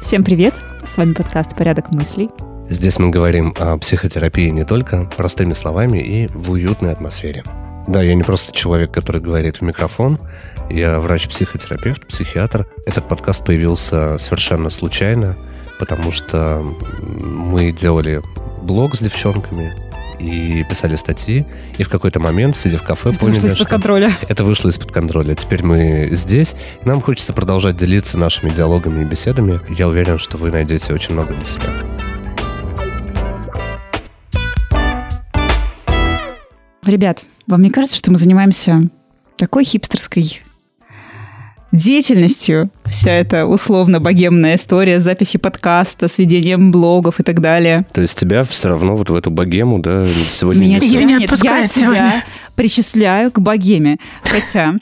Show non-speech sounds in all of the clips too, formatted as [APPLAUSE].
Всем привет! С вами подкаст «Порядок мыслей». Здесь мы говорим о психотерапии не только простыми словами и в уютной атмосфере. Да, я не просто человек, который говорит в микрофон. Я врач-психотерапевт, психиатр. Этот подкаст появился совершенно случайно, потому что мы делали блог с девчонками, и писали статьи, и в какой-то момент, сидя в кафе, Это поняли, вышло из-под что контроля. это вышло из-под контроля. Теперь мы здесь, нам хочется продолжать делиться нашими диалогами и беседами. Я уверен, что вы найдете очень много для себя. Ребят, вам не кажется, что мы занимаемся такой хипстерской деятельностью? Вся эта условно-богемная история записи подкаста, с ведением блогов и так далее. То есть тебя все равно вот в эту богему, да, сегодня Меня не не нет, я себя причисляю к богеме. Хотя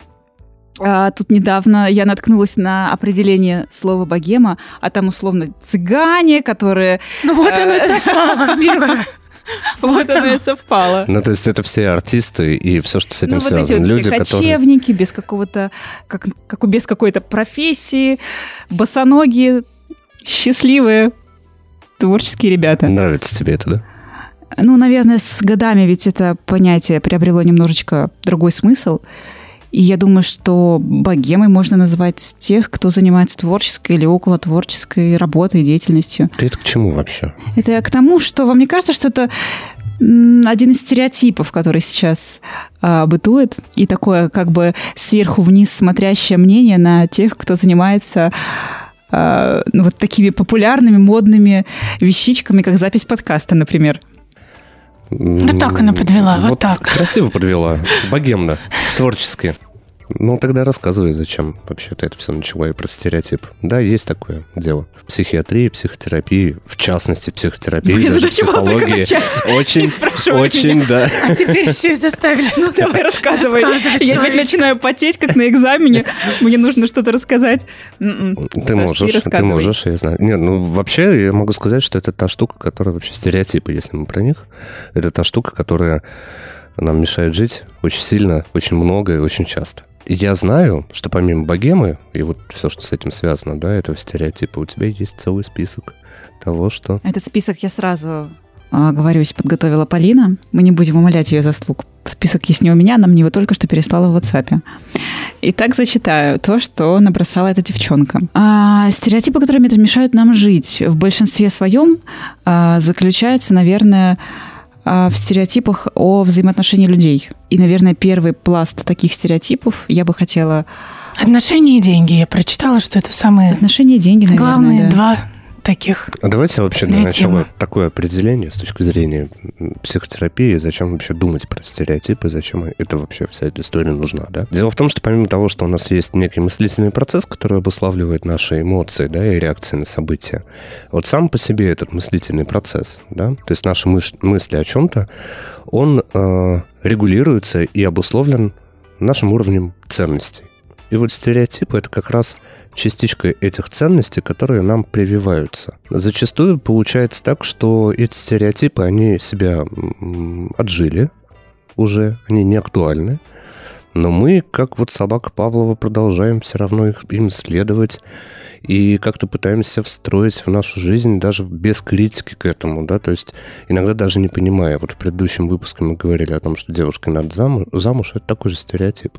а, тут недавно я наткнулась на определение слова богема, а там условно цыгане, которые... Ну вот Э, оно. [LAUGHS] [LAUGHS] Вот оно и совпало. Ну, то есть это все артисты и все, что с этим Ну, вот эти связано. вот Люди, все которые... кочевники без какого-то, как, как без какой-то профессии, босоногие, счастливые, творческие ребята. Нравится тебе это, да? Ну, наверное, с годами ведь это понятие приобрело немножечко другой смысл. И я думаю, что богемой можно назвать тех, кто занимается творческой или около творческой работой, деятельностью. Ты это к чему вообще? Это я к тому, что вам не кажется, что это один из стереотипов, который сейчас а, бытует, и такое как бы сверху вниз смотрящее мнение на тех, кто занимается а, ну, вот такими популярными, модными вещичками, как запись подкаста, например. Ну, так она подвела, вот так. Красиво подвела. Богемно. Творчески. Ну, тогда рассказывай, зачем вообще-то это все начало и про стереотип. Да, есть такое дело. В психиатрии, психотерапии, в частности, психотерапии, Моя даже психологии. Очень, очень, да. А теперь еще и заставили. Ну, давай рассказывай. Рассказывай, Я опять человечек. начинаю потеть, как на экзамене. Мне нужно что-то рассказать. М-м. Ты можешь, ты можешь, я знаю. Нет, ну вообще я могу сказать, что это та штука, которая вообще стереотипы, если мы про них. Это та штука, которая нам мешает жить очень сильно, очень много и очень часто. И я знаю, что помимо богемы и вот все, что с этим связано, да, этого стереотипа, у тебя есть целый список того, что... Этот список я сразу а, говорюсь, подготовила Полина. Мы не будем умолять ее заслуг. Список есть не у меня, она мне его только что переслала в WhatsApp. Итак, зачитаю то, что набросала эта девчонка. А, стереотипы, мне мешают нам жить, в большинстве своем а, заключаются, наверное, в стереотипах о взаимоотношении людей. И, наверное, первый пласт таких стереотипов я бы хотела... Отношения и деньги. Я прочитала, что это самые Отношения, деньги, наверное, главные да. два таких. А давайте вообще для начала темы. такое определение с точки зрения психотерапии, зачем вообще думать про стереотипы, зачем это вообще вся эта история нужна, да? Дело в том, что помимо того, что у нас есть некий мыслительный процесс, который обуславливает наши эмоции, да, и реакции на события, вот сам по себе этот мыслительный процесс, да, то есть наши мыш- мысли о чем-то, он э, регулируется и обусловлен нашим уровнем ценностей. И вот стереотипы — это как раз частичка этих ценностей, которые нам прививаются. Зачастую получается так, что эти стереотипы, они себя отжили уже, они не актуальны, но мы, как вот собака Павлова, продолжаем все равно их, им следовать и как-то пытаемся встроить в нашу жизнь даже без критики к этому, да, то есть иногда даже не понимая. Вот в предыдущем выпуске мы говорили о том, что девушке надо замуж, замуж это такой же стереотип.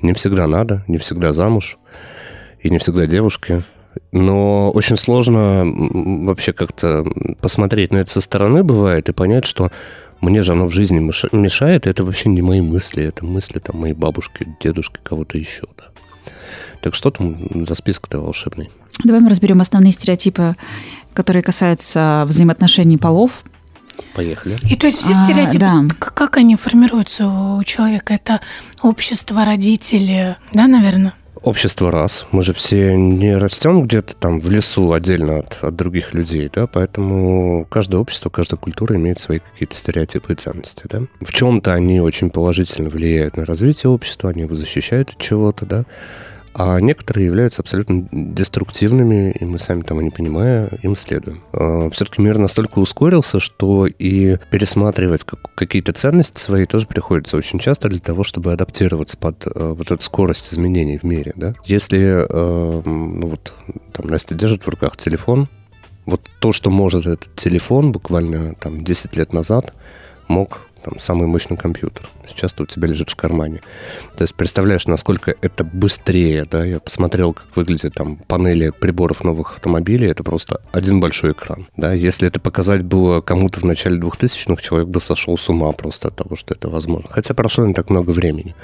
Не всегда надо, не всегда замуж и не всегда девушки. Но очень сложно вообще как-то посмотреть на это со стороны бывает и понять, что мне же оно в жизни меша- мешает, и это вообще не мои мысли, это мысли там моей бабушки, дедушки, кого-то еще, да. Так что там за список-то волшебный? Давай мы разберем основные стереотипы, которые касаются взаимоотношений полов. Поехали. И то есть все А, стереотипы, да. к- как они формируются у человека? Это общество, родители, да, наверное? Общество раз. Мы же все не растем где-то там в лесу отдельно от, от других людей, да, поэтому каждое общество, каждая культура имеет свои какие-то стереотипы и ценности, да. В чем-то они очень положительно влияют на развитие общества, они его защищают от чего-то, да, а некоторые являются абсолютно деструктивными, и мы сами того не понимая, им следуем. А, Все-таки мир настолько ускорился, что и пересматривать какие-то ценности свои тоже приходится очень часто для того, чтобы адаптироваться под э, вот эту скорость изменений в мире. Да? Если э, ну вот, там Настя держит в руках телефон, вот то, что может этот телефон буквально там 10 лет назад, мог там, самый мощный компьютер. Сейчас у тебя лежит в кармане. То есть представляешь, насколько это быстрее, да? Я посмотрел, как выглядят там панели приборов новых автомобилей. Это просто один большой экран, да? Если это показать было кому-то в начале 2000-х, человек бы сошел с ума просто от того, что это возможно. Хотя прошло не так много времени.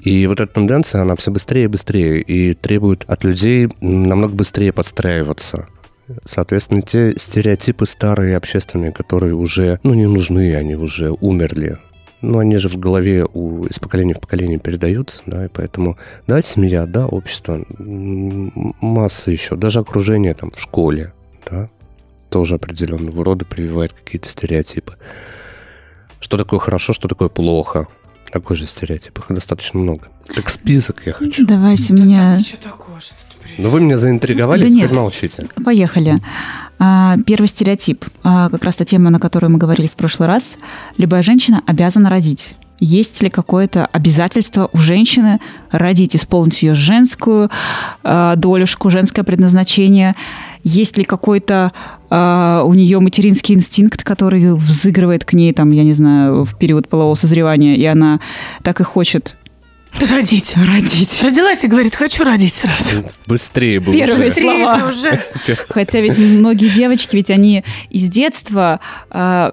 И вот эта тенденция, она все быстрее и быстрее и требует от людей намного быстрее подстраиваться Соответственно, те стереотипы старые общественные, которые уже, ну, не нужны, они уже умерли. Ну, они же в голове у, из поколения в поколение передаются, да, и поэтому, да, семья, да, общество, масса еще, даже окружение там в школе, да, тоже определенного рода прививает какие-то стереотипы. Что такое хорошо, что такое плохо. Такой же стереотип, их достаточно много. Так список я хочу. Давайте да меня... Ничего такого, что ну, вы меня заинтриговали, да теперь нет. молчите. Поехали. А, первый стереотип, а, как раз та тема, на которую мы говорили в прошлый раз. Любая женщина обязана родить. Есть ли какое-то обязательство у женщины родить, исполнить ее женскую э, долюшку, женское предназначение? Есть ли какой-то у нее материнский инстинкт, который взыгрывает к ней, там, я не знаю, в период полового созревания, и она так и хочет Родить. Родить. Родилась и говорит, хочу родить сразу. Быстрее бы Первые уже. слова. уже. Хотя ведь многие девочки, ведь они из детства э,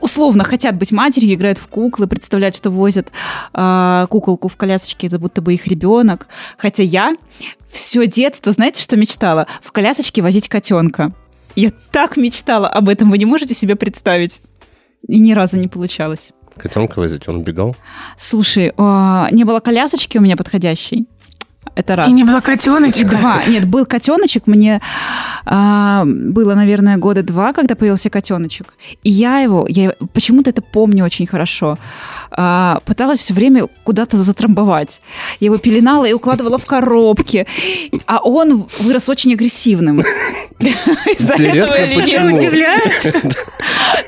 условно хотят быть матерью, играют в куклы, представляют, что возят э, куколку в колясочке, это будто бы их ребенок. Хотя я все детство, знаете, что мечтала? В колясочке возить котенка. Я так мечтала об этом, вы не можете себе представить. И ни разу не получалось. Котенка возить, он убегал? Слушай, а, не было колясочки у меня подходящей. Это раз. И не было котеночка. Два. Нет, был котеночек. Мне а, было, наверное, года два, когда появился котеночек. И я его, я почему-то это помню очень хорошо, а, пыталась все время куда-то затрамбовать. Я его пеленала и укладывала в коробки. А он вырос очень агрессивным. Интересно, почему?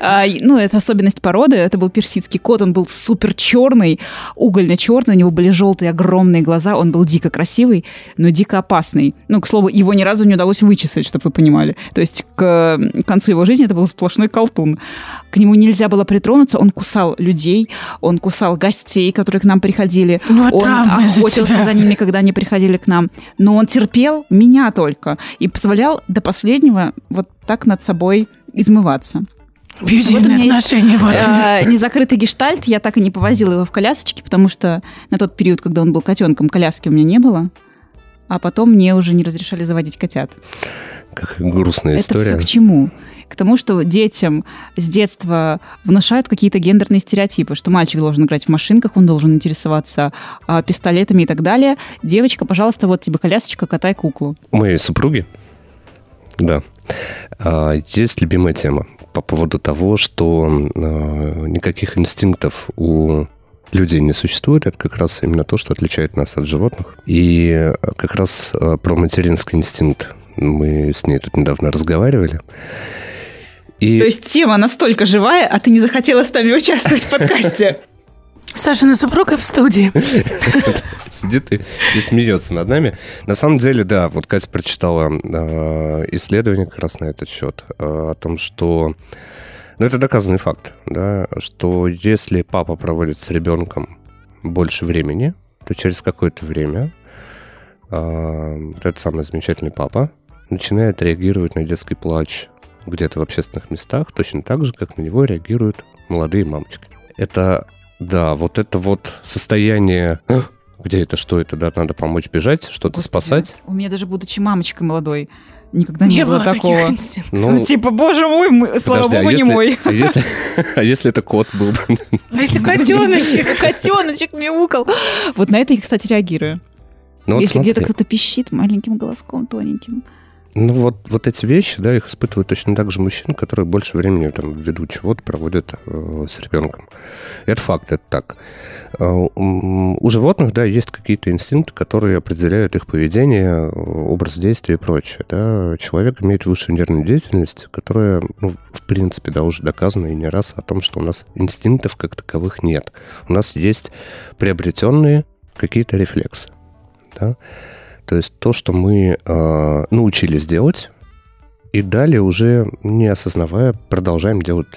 А, ну, это особенность породы. Это был персидский кот. Он был супер черный, угольно черный. У него были желтые огромные глаза. Он был дико красивый, но дико опасный. Ну, к слову, его ни разу не удалось вычесать, чтобы вы понимали. То есть к концу его жизни это был сплошной колтун. К нему нельзя было притронуться. Он кусал людей, он кусал гостей, которые к нам приходили. Ну, он охотился за ними, когда они приходили к нам. Но он терпел меня только и позволял до последнего вот так над собой измываться. Абьюзивные вот отношения. Есть, вот. э, незакрытый гештальт. Я так и не повозила его в колясочке, потому что на тот период, когда он был котенком, коляски у меня не было. А потом мне уже не разрешали заводить котят. Как грустная история. Это все к чему? К тому, что детям с детства внушают какие-то гендерные стереотипы, что мальчик должен играть в машинках, он должен интересоваться а, пистолетами и так далее. Девочка, пожалуйста, вот тебе колясочка, катай куклу. Моей супруги, да, а, есть любимая тема по поводу того, что а, никаких инстинктов у людей не существует, это как раз именно то, что отличает нас от животных. И как раз про материнский инстинкт мы с ней тут недавно разговаривали. И... То есть тема настолько живая, а ты не захотела с нами участвовать в подкасте. Сашина супруга в студии. [LAUGHS] Сидит и, и смеется над нами. На самом деле, да, вот Катя прочитала э, исследование как раз на этот счет э, о том, что... Ну, это доказанный факт, да, что если папа проводит с ребенком больше времени, то через какое-то время э, этот самый замечательный папа начинает реагировать на детский плач где-то в общественных местах точно так же, как на него реагируют молодые мамочки. Это, да, вот это вот состояние где это, что это, да, надо помочь бежать, что-то спасать. У меня даже будучи мамочкой молодой, никогда не, не было, было такого. Ну, ну, типа, боже мой, мы, слава подожди, а богу, а если, не мой. А если, а если это кот был бы? А если котеночек? [LAUGHS] Котеночек мяукал. Вот на это я, кстати, реагирую. Ну, если где-то кто-то пищит маленьким голоском, тоненьким. Ну вот, вот эти вещи, да, их испытывают точно так же мужчины, которые больше времени там ввиду чего-то проводят э, с ребенком. Это факт, это так. Э, у животных, да, есть какие-то инстинкты, которые определяют их поведение, образ действия и прочее. Да. Человек имеет высшую нервную деятельность, которая, ну, в принципе, да, уже доказана и не раз о том, что у нас инстинктов как таковых нет. У нас есть приобретенные какие-то рефлексы. Да? То есть то, что мы э, научились делать, и далее уже не осознавая, продолжаем делать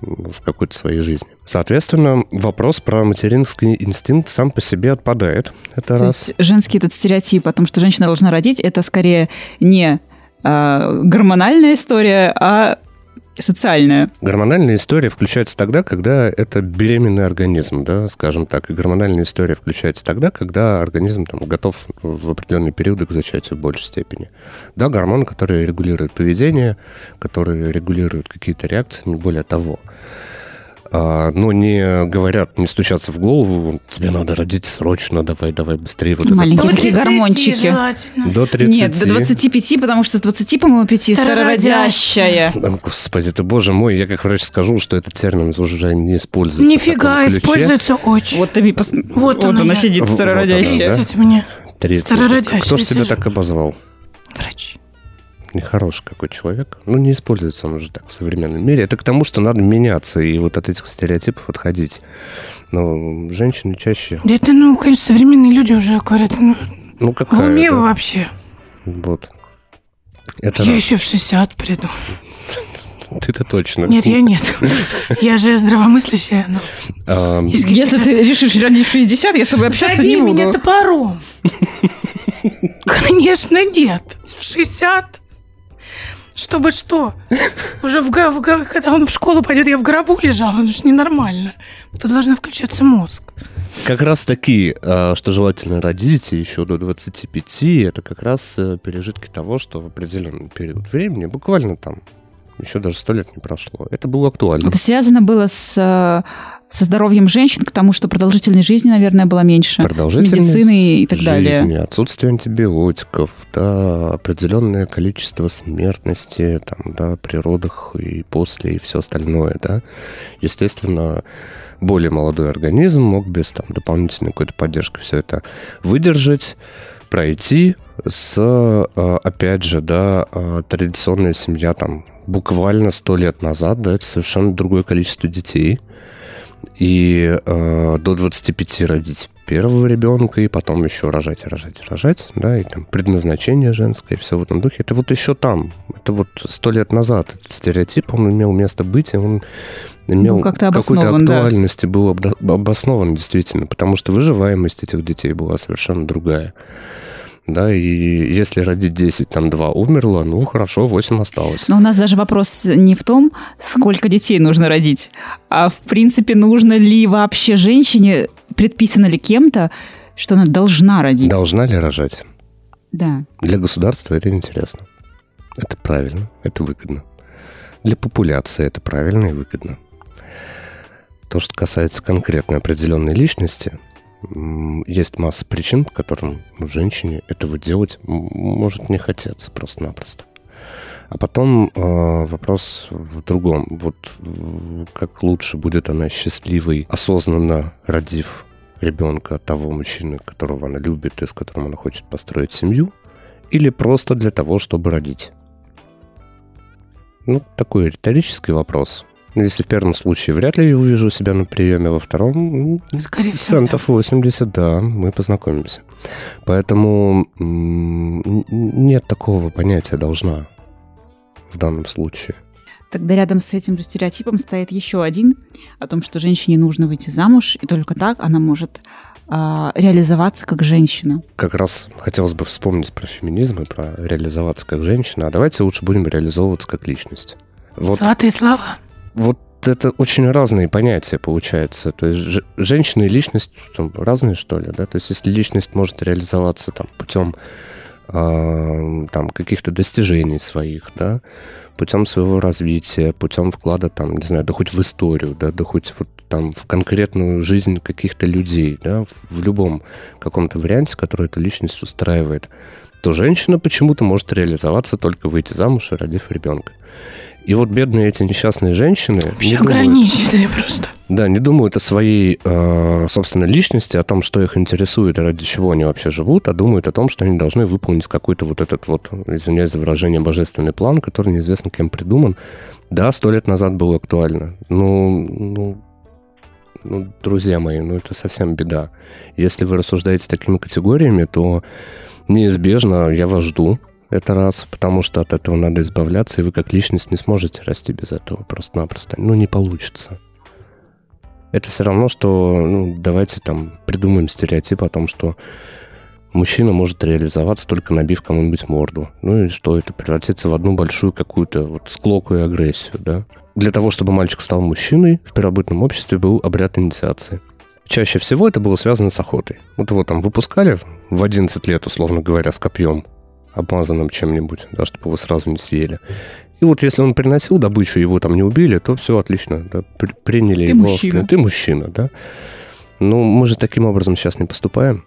в какой-то своей жизни. Соответственно, вопрос про материнский инстинкт сам по себе отпадает. Это То раз. Есть женский этот стереотип о том, что женщина должна родить, это скорее не э, гормональная история, а социальная. Гормональная история включается тогда, когда это беременный организм, да, скажем так. И гормональная история включается тогда, когда организм там, готов в определенные периоды к зачатию в большей степени. Да, гормон, который регулирует поведение, который регулирует какие-то реакции, не более того. А, но не говорят, не стучатся в голову, тебе надо родить срочно, давай, давай, быстрее. Вот Маленькие такие гормончики. До 30. Нет, до 25, потому что с 20, по-моему, 5 старородящая. Господи, ты боже мой, я как врач скажу, что этот термин уже не используется. Нифига, используется очень. Вот ты пос... Вот, вот она сидит, старородящая. Вот Кстати, мне 30. Кто же тебя так обозвал? Врач нехороший какой человек. Ну, не используется он уже так в современном мире. Это к тому, что надо меняться и вот от этих стереотипов отходить. Но женщины чаще... Да это, ну, конечно, современные люди уже говорят, ну, ну какая, в уме да? вообще. Вот. Это я раз. еще в 60 приду. [LAUGHS] Ты-то точно. Нет, я нет. [LAUGHS] Я же здравомыслящая. Но... А, Если ты решишь родить в 60, я с тобой общаться Забей не буду. меня топором. [LAUGHS] Конечно, нет. В 60 чтобы что? Уже в, в, когда он в школу пойдет, я в гробу лежала, это же ненормально. Тут должен включаться мозг. Как раз таки, а, что желательно родить еще до 25, это как раз э, пережитки того, что в определенный период времени, буквально там, еще даже сто лет не прошло, это было актуально. Это связано было с э, со здоровьем женщин к тому, что продолжительность жизни, наверное, была меньше. Продолжительность с медициной и так жизни, далее. отсутствие антибиотиков, да, определенное количество смертности там, да, при родах и после, и все остальное, да. Естественно, более молодой организм мог без там, дополнительной какой-то поддержки все это выдержать, пройти с, э, опять же, да, э, традиционная семья там буквально сто лет назад, да, это совершенно другое количество детей – и э, до 25 родить первого ребенка, и потом еще рожать, рожать, рожать, да, и там предназначение женское, и все в этом духе. Это вот еще там, это вот сто лет назад этот стереотип, он имел место быть, и он имел какую-то актуальность, да. и был обоснован действительно, потому что выживаемость этих детей была совершенно другая да, и если родить 10, там 2 умерло, ну, хорошо, 8 осталось. Но у нас даже вопрос не в том, сколько детей нужно родить, а в принципе, нужно ли вообще женщине, предписано ли кем-то, что она должна родить. Должна ли рожать? Да. Для государства это интересно. Это правильно, это выгодно. Для популяции это правильно и выгодно. То, что касается конкретной определенной личности – есть масса причин, по которым женщине этого делать может не хотеться просто-напросто. А потом э, вопрос в другом. Вот э, как лучше будет она счастливой, осознанно родив ребенка того мужчины, которого она любит и с которым она хочет построить семью, или просто для того, чтобы родить? Ну, такой риторический вопрос. Ну, если в первом случае вряд ли я увижу себя на приеме, во втором Скорее всего, центов да. 80, да, мы познакомимся. Поэтому нет такого понятия «должна» в данном случае. Тогда рядом с этим же стереотипом стоит еще один о том, что женщине нужно выйти замуж, и только так она может а, реализоваться как женщина. Как раз хотелось бы вспомнить про феминизм и про реализоваться как женщина, а давайте лучше будем реализовываться как личность. Вот. Золотые слова вот это очень разные понятия получается. То есть женщина и личность что, разные, что ли, да? То есть если личность может реализоваться там путем э, там каких-то достижений своих, да, путем своего развития, путем вклада там, не знаю, да хоть в историю, да, да хоть вот там в конкретную жизнь каких-то людей, да, в любом каком-то варианте, который эту личность устраивает, то женщина почему-то может реализоваться только выйти замуж и родив ребенка. И вот бедные эти несчастные женщины... Вообще ограниченные просто. Да, не думают о своей э, собственной личности, о том, что их интересует и ради чего они вообще живут, а думают о том, что они должны выполнить какой-то вот этот вот, извиняюсь за выражение, божественный план, который неизвестно кем придуман. Да, сто лет назад было актуально. Ну, ну, ну, друзья мои, ну это совсем беда. Если вы рассуждаете такими категориями, то неизбежно я вас жду. Это раз, потому что от этого надо избавляться, и вы как личность не сможете расти без этого просто-напросто. Ну, не получится. Это все равно, что, ну, давайте там придумаем стереотип о том, что мужчина может реализоваться только набив кому-нибудь морду. Ну и что это превратится в одну большую какую-то вот склоку и агрессию, да? Для того, чтобы мальчик стал мужчиной, в первобытном обществе был обряд инициации. Чаще всего это было связано с охотой. Вот его там выпускали в 11 лет, условно говоря, с копьем, обмазанным чем-нибудь, да, чтобы его сразу не съели. И вот если он приносил добычу, его там не убили, то все отлично, да, при, приняли Ты его. мужчина. Ты мужчина, да. Ну, мы же таким образом сейчас не поступаем.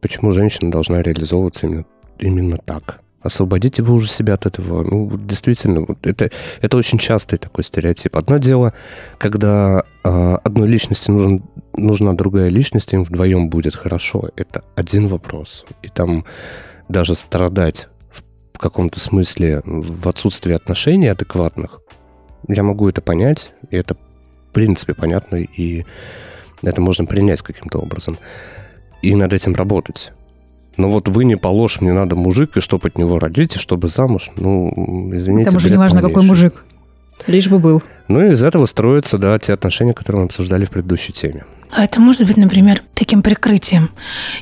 Почему женщина должна реализовываться именно, именно так? Освободите вы уже себя от этого. Ну, действительно, вот это, это очень частый такой стереотип. Одно дело, когда э, одной личности нужен, нужна другая личность, им вдвоем будет хорошо. Это один вопрос. И там даже страдать в каком-то смысле в отсутствии отношений адекватных, я могу это понять, и это в принципе понятно, и это можно принять каким-то образом. И над этим работать. Но вот вы не положь, мне надо мужик, и чтобы от него родить, и чтобы замуж. Ну, извините. Там уже не важно, какой мужик. Лишь бы был. Ну и из этого строятся, да, те отношения, которые мы обсуждали в предыдущей теме. А это может быть, например, таким прикрытием,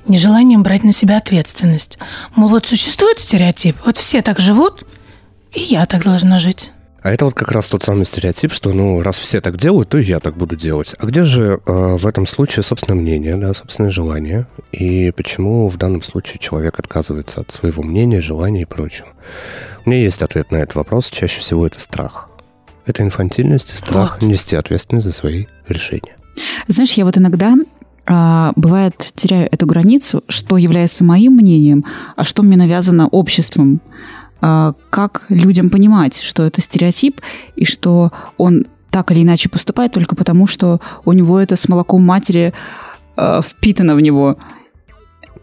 нежеланием брать на себя ответственность. Мол, вот существует стереотип, вот все так живут, и я так должна жить. А это вот как раз тот самый стереотип, что, ну, раз все так делают, то и я так буду делать. А где же э, в этом случае собственное мнение, да, собственное желание? И почему в данном случае человек отказывается от своего мнения, желания и прочего? У меня есть ответ на этот вопрос. Чаще всего это страх. Это инфантильность и страх Вот. нести ответственность за свои решения. Знаешь, я вот иногда а, бывает теряю эту границу, что является моим мнением, а что мне навязано обществом. А, как людям понимать, что это стереотип и что он так или иначе поступает только потому, что у него это с молоком матери а, впитано в него.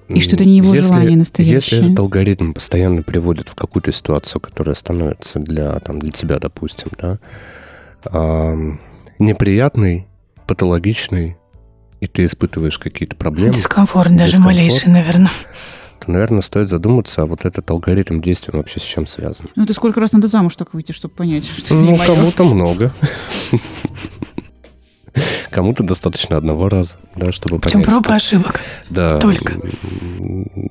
И что это не его Если- желание настоящее. Если этот алгоритм постоянно приводит в какую-то ситуацию, которая становится для, там, для тебя, допустим, да, ам, неприятной, патологичной, и ты испытываешь какие-то проблемы, Дискомфорт даже Дискомфорт. малейший, наверное. то, наверное, стоит задуматься, а вот этот алгоритм действия он вообще с чем связан. Ну, это сколько раз надо замуж так выйти, чтобы понять, что Ну, кому-то много. Кому-то достаточно одного раза, да, чтобы Путем понять. проб и что- ошибок. Да. Только.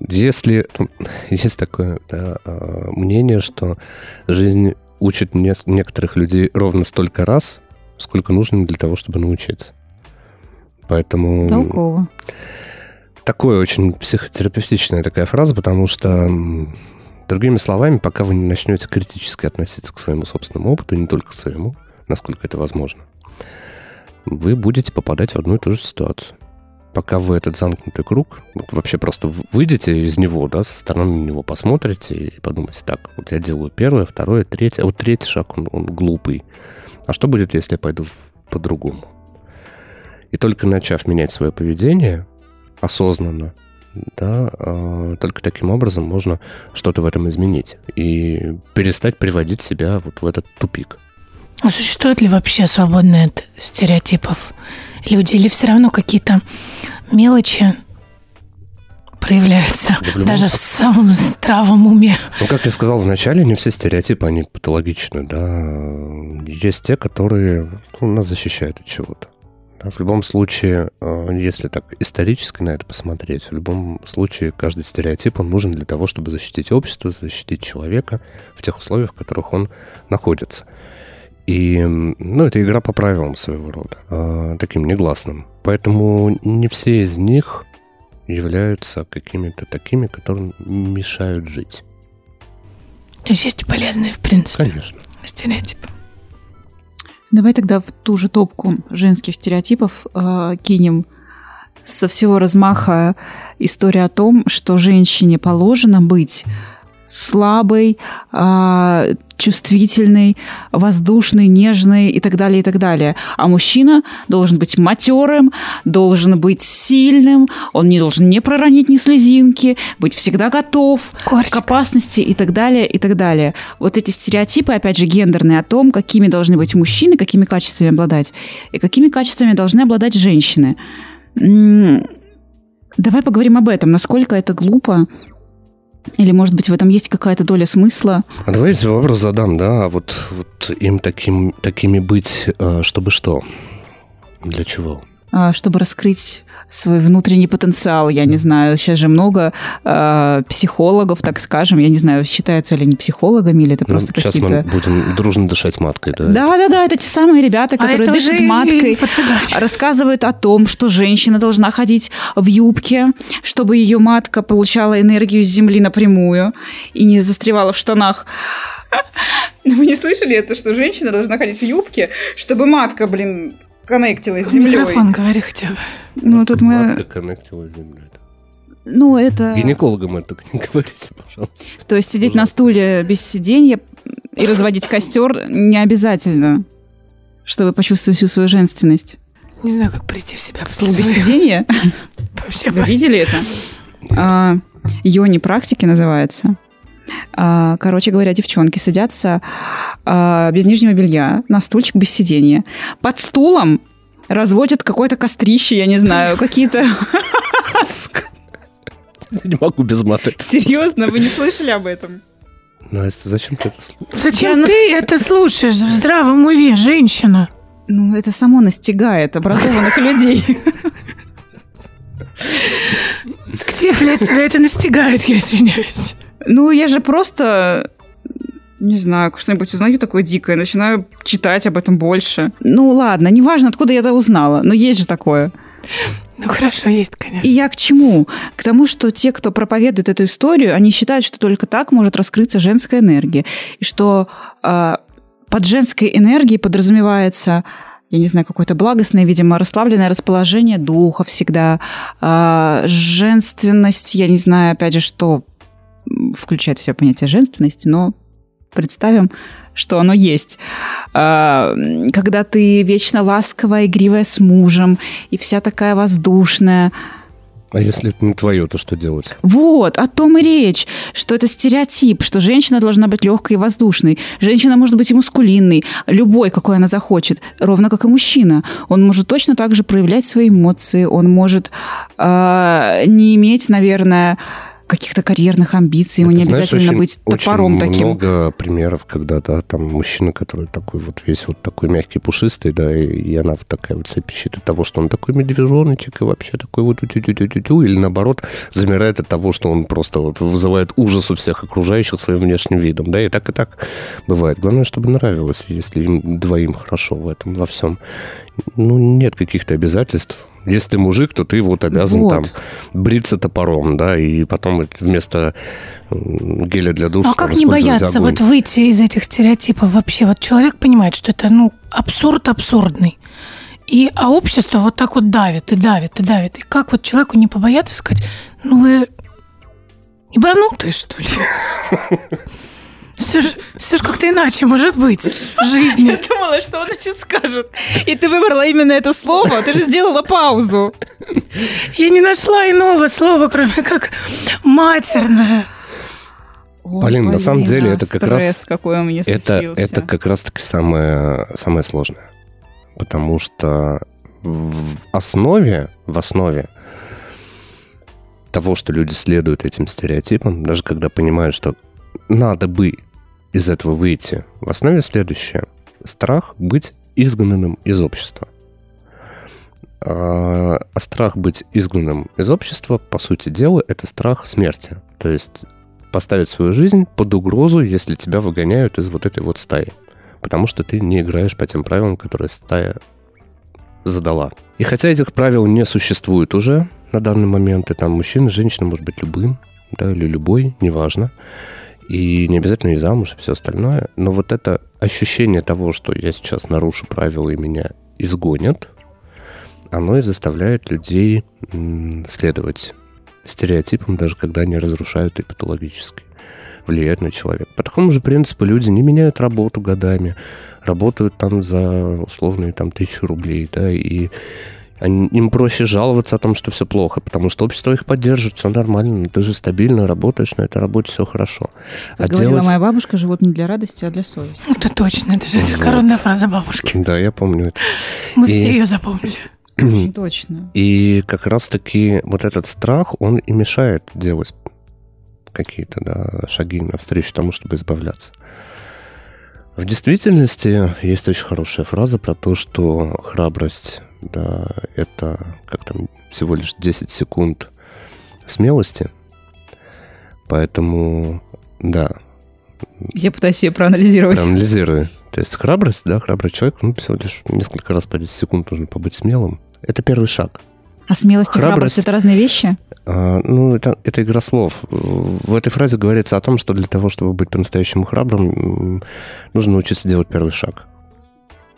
Если ну, есть такое да, а, мнение, что жизнь учит некоторых людей ровно столько раз, сколько нужно для того, чтобы научиться. Поэтому Толково. такое очень психотерапевтичная такая фраза, потому что, другими словами, пока вы не начнете критически относиться к своему собственному опыту, не только к своему, насколько это возможно, вы будете попадать в одну и ту же ситуацию. Пока вы этот замкнутый круг, вот вообще просто выйдете из него, да, со стороны на него посмотрите и подумайте, так, вот я делаю первое, второе, третье, а вот третий шаг, он, он глупый. А что будет, если я пойду по-другому? И только начав менять свое поведение осознанно, да, а, только таким образом можно что-то в этом изменить и перестать приводить себя вот в этот тупик. А существуют ли вообще свободные от стереотипов люди? Или все равно какие-то мелочи проявляются Да даже в самом здравом уме? Ну, как я сказал в начале, не все стереотипы, они патологичны, да. Есть те, которые ну, нас защищают от чего-то. Да, в любом случае, э, если так исторически на это посмотреть, в любом случае каждый стереотип, он нужен для того, чтобы защитить общество, защитить человека в тех условиях, в которых он находится. И, ну, это игра по правилам своего рода, э, таким негласным. Поэтому не все из них являются какими-то такими, которые мешают жить. То есть есть полезные, в принципе, Конечно. стереотипы. Давай тогда в ту же топку женских стереотипов э, кинем со всего размаха история о том, что женщине положено быть слабой, а, чувствительной, воздушной, нежной и так далее, и так далее. А мужчина должен быть матерым, должен быть сильным, он не должен не проронить ни слезинки, быть всегда готов Корчик. к опасности и так далее, и так далее. Вот эти стереотипы, опять же, гендерные о том, какими должны быть мужчины, какими качествами обладать, и какими качествами должны обладать женщины. Давай поговорим об этом, насколько это глупо, или, может быть, в этом есть какая-то доля смысла. А давай я тебе вопрос задам, да, а вот, вот им таким, такими быть, э, чтобы что? Для чего? А, чтобы раскрыть свой внутренний потенциал. Я не знаю, сейчас же много а, психологов, так скажем. Я не знаю, считаются ли они психологами, или это Ну, просто сейчас мы какие-то... будем дружно дышать маткой, да? Да, да, да, это те самые ребята, А которые это дышат маткой, рассказывают о том, что женщина должна ходить в юбке, чтобы ее матка получала энергию с земли напрямую и не застревала в штанах. [LAUGHS] Ну, Вы не слышали это, что женщина должна ходить в юбке, чтобы матка, блин, коннектилась с землей? Микрофон говори хотя бы. Ну, тут мы... Матка коннектила с землей. Ну, это... Гинекологам это только не [LAUGHS] говорите, пожалуйста. То есть сидеть на стуле без сиденья и разводить костер не обязательно, чтобы почувствовать всю свою женственность. Не знаю, как прийти в себя. Стул без после сиденья? [LAUGHS] Вообще Вы видели это? А, Йони практики называется. А, Короче говоря, девчонки садятся а, без нижнего белья на стульчик без сиденья. Под стулом разводят какое-то кострище, я не знаю, какие-то... Я не могу без маты. Серьезно, вы не слышали об этом? Настя, зачем ты это слушаешь? Зачем ну- ты это слушаешь в здравом уме, женщина? Ну, это само настигает образованных людей. Где, блядь, тебя это настигает, я извиняюсь? Ну, я же просто не знаю, что-нибудь узнаю такое дикое, начинаю читать об этом больше. Ну ладно, неважно, откуда я это узнала, но есть же такое. Ну хорошо, есть, конечно. И я к чему? К тому, что те, кто проповедует эту историю, они считают, что только так может раскрыться женская энергия. И что а, под женской энергией подразумевается я не знаю, какое-то благостное, видимо, расслабленное расположение духа всегда, а, женственность, я не знаю, опять же, что включает все понятие женственности, но представим, что оно есть. А, Когда ты вечно ласковая, игривая с мужем, и вся такая воздушная. А если это не твое, то что делать? Вот, о том и речь, что это стереотип, что женщина должна быть легкой и воздушной. Женщина может быть и мускулинной, любой, какой она захочет, ровно как и мужчина. Он может точно так же проявлять свои эмоции, он может э, не иметь, наверное, каких-то карьерных амбиций, ему не знаешь, обязательно очень- быть топором очень таким. много примеров, когда, да, там мужчина, который такой вот весь вот такой мягкий, пушистый, да, и, и она вот такая вот себя пищит от того, что он такой медвежоночек и вообще такой вот тю-тю-тю-тю-тю, или наоборот замирает от того, что он просто вот вызывает ужас у всех окружающих своим внешним видом, да, и так и так бывает. Главное, чтобы нравилось, если им двоим хорошо в этом, во всем. Ну, нет каких-то обязательств. Если ты мужик, то ты вот обязан Вот. там бриться топором, да, и потом вместо геля для душа а как не бояться огонь. вот выйти из этих стереотипов вообще? Вот человек понимает, что это, ну, абсурд абсурдный. И, а общество вот так вот давит и давит и давит. И как вот человеку не побояться сказать, ну вы ебанутые, что ли? [LAUGHS] Все же, все ж как-то иначе может быть в жизни. думала, что он сейчас скажет. И ты выбрала именно это слово, ты же сделала паузу. Я не нашла иного слова, кроме как матерное. Полин, на самом деле это как раз- какой у меня Это, случился. это как раз-таки самое, самое сложное. Потому что в основе, в основе того, что люди следуют этим стереотипам, даже когда понимают, что надо бы из этого выйти, в основе следующее. Страх быть изгнанным из общества. А а страх быть изгнанным из общества, по сути дела, это страх смерти. То есть поставить свою жизнь под угрозу, если тебя выгоняют из вот этой вот стаи. Потому что ты не играешь по тем правилам, которые стая задала. И хотя этих правил не существует уже на данный момент, и там мужчина, женщина может быть любым, да, или любой, неважно. И не обязательно и замуж, и все остальное. Но вот это ощущение того, что я сейчас нарушу правила и меня изгонят, оно и заставляет людей следовать стереотипам, даже когда они разрушают и патологически влияют на человека. По такому же принципу люди не меняют работу годами, работают там за условные там тысячу рублей, да, и они, им проще жаловаться о том, что все плохо, потому что общество их поддержит, все нормально, ты же стабильно работаешь на этой работе, все хорошо. Как а говорила делать... моя бабушка, живут не для радости, а для совести. Ну, это точно, это же вот. коронная фраза бабушки. Да, я помню это. Мы и... все ее запомнили. [CLEARS THROAT] Точно. И как раз-таки вот этот страх, он и мешает делать какие-то да, шаги навстречу тому, чтобы избавляться. В действительности есть очень хорошая фраза про то, что храбрость, да, это как там всего лишь 10 секунд смелости. Поэтому, да. Я пытаюсь ее проанализировать. Проанализирую. То есть храбрость, да, храбрый человек, ну, всего лишь несколько раз по 10 секунд нужно побыть смелым. Это первый шаг. А смелость и храбрость, это разные вещи? А, ну, это, это игра слов. В этой фразе говорится о том, что для того, чтобы быть по-настоящему храбрым, нужно научиться делать первый шаг.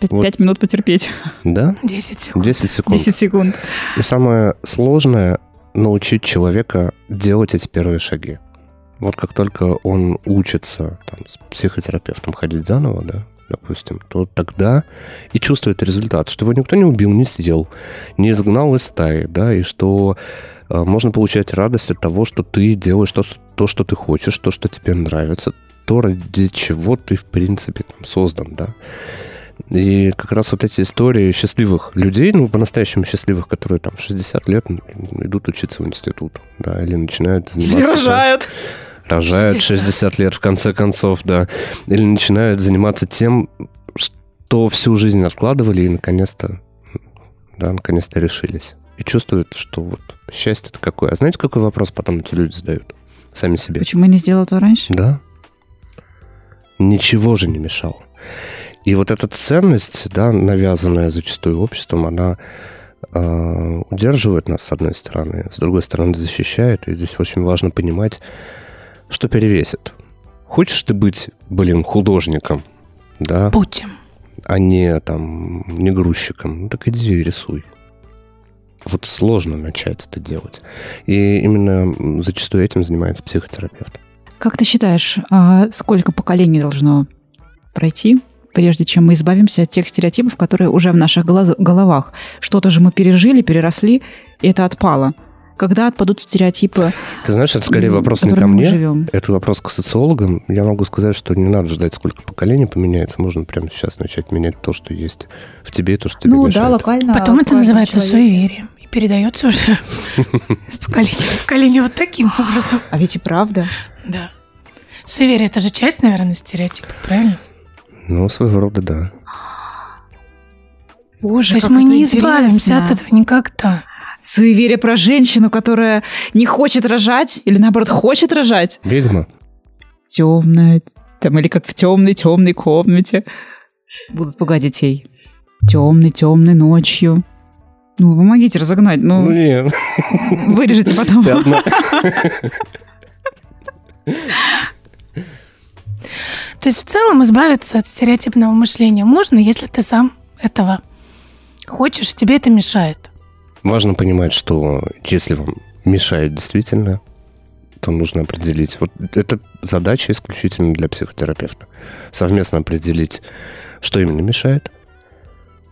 Пять, вот. минут потерпеть. Да? Десять секунд. Десять секунд. Десять секунд. И самое сложное — научить человека делать эти первые шаги. Вот как только он учится там, с психотерапевтом ходить заново, да, допустим, то тогда и чувствует результат, что его никто не убил, не съел, не изгнал из стаи, да, и что э, можно получать радость от того, что ты делаешь то, то, что ты хочешь, то, что тебе нравится, то, ради чего ты, в принципе, там, создан, да. И как раз вот эти истории счастливых людей, ну, по-настоящему счастливых, которые там 60 лет идут учиться в институт, да, или начинают заниматься... Или рожают рожают 60 лет в конце концов, да, или начинают заниматься тем, что всю жизнь откладывали и наконец-то, да, наконец-то решились. И чувствуют, что вот счастье это какое. А знаете, какой вопрос потом эти люди задают? Сами себе. Почему не сделал этого раньше? Да. Ничего же не мешало. И вот эта ценность, да, навязанная зачастую обществом, она э, удерживает нас с одной стороны, с другой стороны защищает. И здесь очень важно понимать, что перевесит? Хочешь ты быть, блин, художником, да? Будем. А не там, не грузчиком. Ну, так иди рисуй. Вот сложно начать это делать. И именно зачастую этим занимается психотерапевт. Как ты считаешь, а сколько поколений должно пройти, прежде чем мы избавимся от тех стереотипов, которые уже в наших головах? Что-то же мы пережили, переросли, и это отпало. Когда отпадут стереотипы? Ты знаешь, это скорее вопрос не ко мне. Живем. Это вопрос к социологам. Я могу сказать, что не надо ждать, сколько поколений поменяется. Можно прямо сейчас начать менять то, что есть в тебе, и то, что тебе ну, мешает. Да, локально. Потом это называется суеверие. И передается уже [LAUGHS] с поколения в поколение вот таким образом. А ведь и правда. Да. Суеверие – это же часть, наверное, стереотипов, правильно? Ну, своего рода, да. Боже, То есть мы не избавимся от этого никогда суеверие про женщину, которая не хочет рожать или наоборот хочет рожать. Ведьма. Темная, там или как в темной темной комнате будут пугать детей. Темной темной ночью. Ну, помогите разогнать. Ну, ну нет. Вырежете [LAUGHS] потом. [LAUGHS] То есть в целом избавиться от стереотипного мышления можно, если ты сам этого хочешь, тебе это мешает. Важно понимать, что если вам мешает действительно, то нужно определить. Вот это задача исключительно для психотерапевта. Совместно определить, что именно мешает,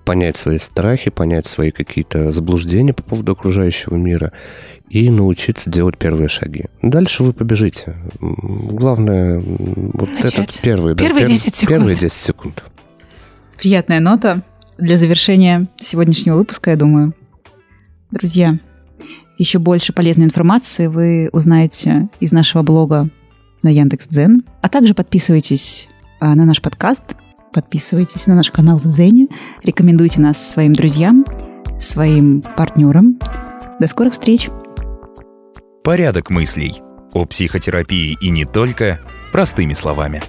понять свои страхи, понять свои какие-то заблуждения по поводу окружающего мира и научиться делать первые шаги. Дальше вы побежите. Главное, вот Начать. этот первый... Первые да, 10 секунд. Первые 10 секунд. Приятная нота для завершения сегодняшнего выпуска, я думаю. Друзья, еще больше полезной информации вы узнаете из нашего блога на Яндекс.Дзен, а также подписывайтесь а, на наш подкаст, подписывайтесь на наш канал в Дзене, рекомендуйте нас своим друзьям, своим партнерам. До скорых встреч! Порядок мыслей. О психотерапии и не только простыми словами.